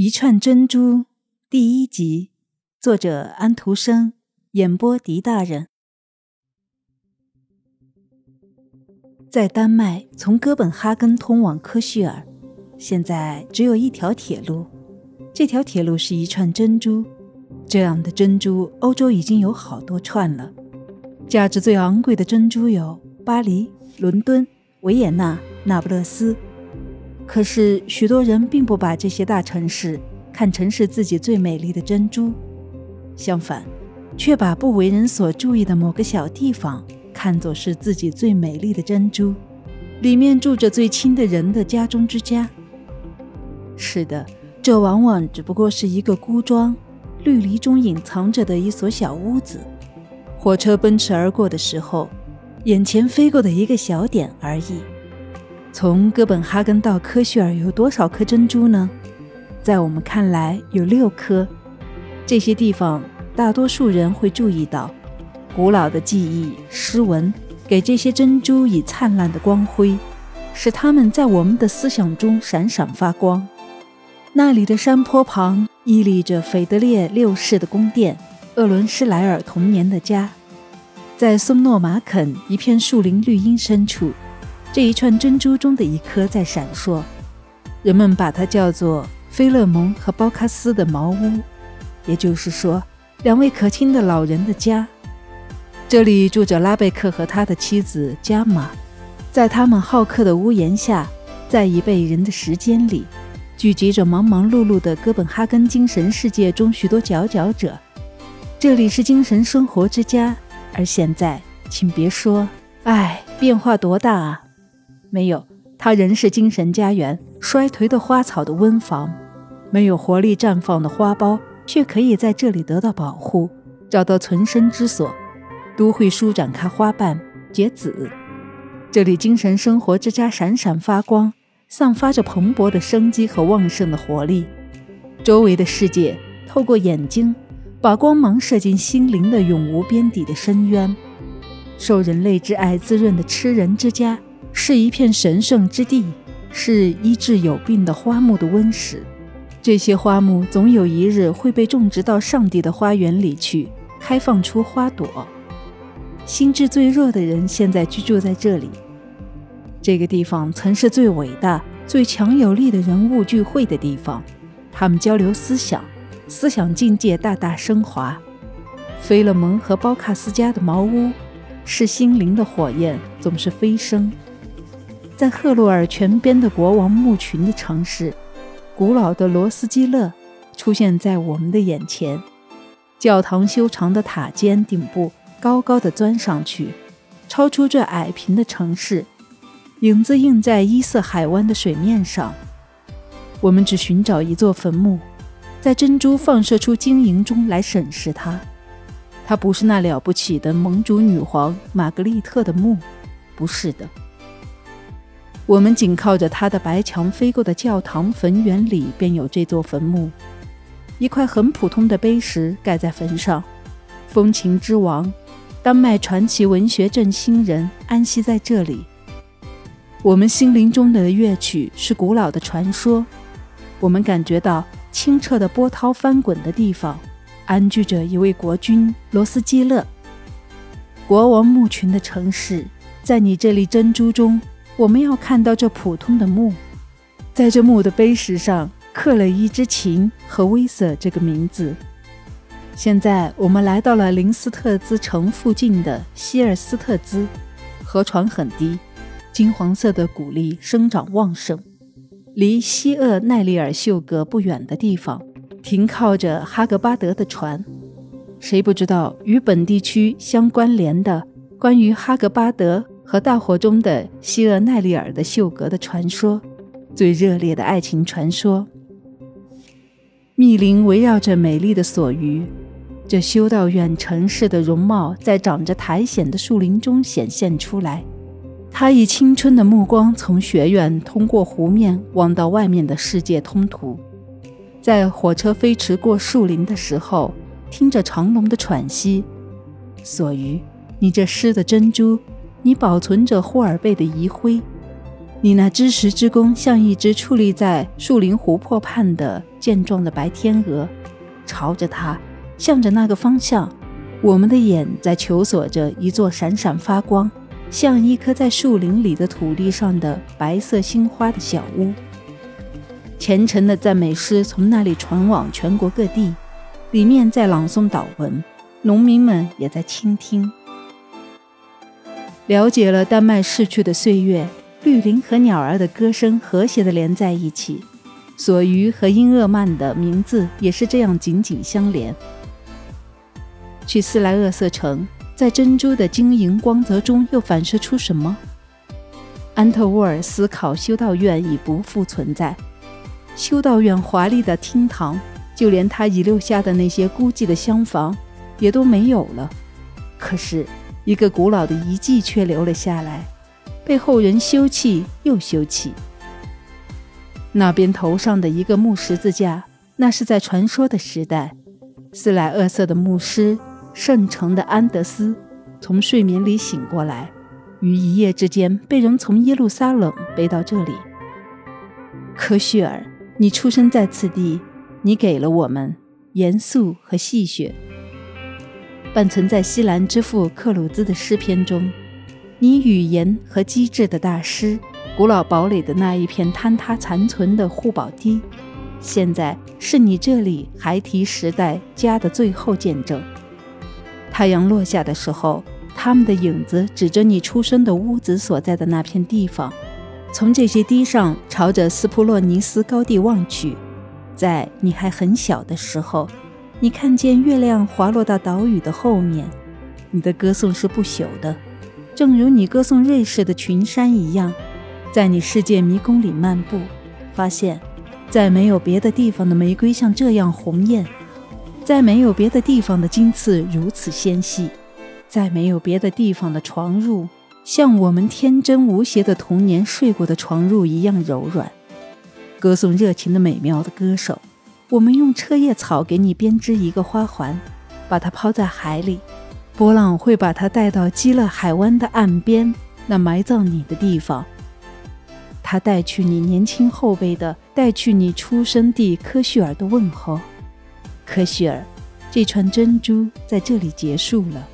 一串珍珠第一集，作者安徒生，演播狄大人。在丹麦，从哥本哈根通往科叙尔，现在只有一条铁路。这条铁路是一串珍珠，这样的珍珠，欧洲已经有好多串了。价值最昂贵的珍珠有巴黎、伦敦、维也纳、那不勒斯。可是，许多人并不把这些大城市看成是自己最美丽的珍珠，相反，却把不为人所注意的某个小地方看作是自己最美丽的珍珠，里面住着最亲的人的家中之家。是的，这往往只不过是一个孤庄，绿篱中隐藏着的一所小屋子。火车奔驰而过的时候，眼前飞过的一个小点而已。从哥本哈根到科叙尔有多少颗珍珠呢？在我们看来，有六颗。这些地方，大多数人会注意到，古老的记忆、诗文给这些珍珠以灿烂的光辉，使它们在我们的思想中闪闪发光。那里的山坡旁屹立着腓德烈六世的宫殿，厄伦施莱尔童年的家。在松诺马肯一片树林绿荫深处。这一串珍珠中的一颗在闪烁，人们把它叫做菲勒蒙和包卡斯的茅屋，也就是说，两位可亲的老人的家。这里住着拉贝克和他的妻子加玛，在他们好客的屋檐下，在一辈人的时间里，聚集着忙忙碌碌的哥本哈根精神世界中许多佼佼者。这里是精神生活之家，而现在，请别说，唉，变化多大啊！没有，它仍是精神家园。衰颓的花草的温房，没有活力绽放的花苞，却可以在这里得到保护，找到存身之所，都会舒展开花瓣结籽。这里精神生活之家闪闪发光，散发着蓬勃的生机和旺盛的活力。周围的世界透过眼睛，把光芒射进心灵的永无边底的深渊。受人类之爱滋润的吃人之家。是一片神圣之地，是医治有病的花木的温室。这些花木总有一日会被种植到上帝的花园里去，开放出花朵。心智最弱的人现在居住在这里。这个地方曾是最伟大、最强有力的人物聚会的地方，他们交流思想，思想境界大大升华。菲勒蒙和包卡斯家的茅屋，是心灵的火焰总是飞升。在赫洛尔泉边的国王墓群的城市，古老的罗斯基勒出现在我们的眼前。教堂修长的塔尖顶部高高的钻上去，超出这矮平的城市，影子映在伊瑟海湾的水面上。我们只寻找一座坟墓，在珍珠放射出晶莹中来审视它。它不是那了不起的盟主女皇玛格丽特的墓，不是的。我们紧靠着它的白墙飞过的教堂坟园里，便有这座坟墓，一块很普通的碑石盖在坟上。风情之王，丹麦传奇文学振兴人安息在这里。我们心灵中的乐曲是古老的传说。我们感觉到清澈的波涛翻滚的地方，安居着一位国君罗斯基勒。国王墓群的城市，在你这粒珍珠中。我们要看到这普通的墓，在这墓的碑石上刻了一只琴和威瑟这个名字。现在我们来到了林斯特兹城附近的希尔斯特兹，河床很低，金黄色的谷粒生长旺盛。离西厄奈利尔秀阁不远的地方，停靠着哈格巴德的船。谁不知道与本地区相关联的关于哈格巴德？和大火中的希厄奈利尔的秀格的传说，最热烈的爱情传说。密林围绕着美丽的索鱼，这修道院城市的容貌在长着苔藓的树林中显现出来。他以青春的目光从学院通过湖面望到外面的世界通途，在火车飞驰过树林的时候，听着长龙的喘息。索鱼，你这湿的珍珠。你保存着霍尔贝的遗灰，你那知识之弓像一只矗立在树林湖泊畔的健壮的白天鹅，朝着它，向着那个方向，我们的眼在求索着一座闪闪发光、像一颗在树林里的土地上的白色星花的小屋。虔诚的赞美诗从那里传往全国各地，里面在朗诵祷文，农民们也在倾听。了解了丹麦逝去的岁月。绿林和鸟儿的歌声和谐地连在一起，索鱼和英厄曼的名字也是这样紧紧相连。去斯莱厄瑟城，在珍珠的晶莹光泽中又反射出什么？安特沃尔思考修道院已不复存在，修道院华丽的厅堂，就连他遗留下的那些孤寂的厢房也都没有了。可是，一个古老的遗迹却留了下来。被后人修葺又修葺。那边头上的一个木十字架，那是在传说的时代，斯莱厄瑟的牧师圣城的安德斯从睡眠里醒过来，于一夜之间被人从耶路撒冷背到这里。科绪尔，你出生在此地，你给了我们严肃和戏谑，伴存在西兰之父克鲁兹的诗篇中。你语言和机智的大师，古老堡垒的那一片坍塌残存的护堡堤，现在是你这里孩提时代家的最后见证。太阳落下的时候，他们的影子指着你出生的屋子所在的那片地方。从这些堤上朝着斯普洛尼斯高地望去，在你还很小的时候，你看见月亮滑落到岛屿的后面。你的歌颂是不朽的。正如你歌颂瑞士的群山一样，在你世界迷宫里漫步，发现，再没有别的地方的玫瑰像这样红艳，再没有别的地方的金刺如此纤细，再没有别的地方的床褥像我们天真无邪的童年睡过的床褥一样柔软。歌颂热情的美妙的歌手，我们用车叶草给你编织一个花环，把它抛在海里。波浪会把它带到基勒海湾的岸边，那埋葬你的地方。它带去你年轻后辈的，带去你出生地科绪尔的问候。科绪尔，这串珍珠在这里结束了。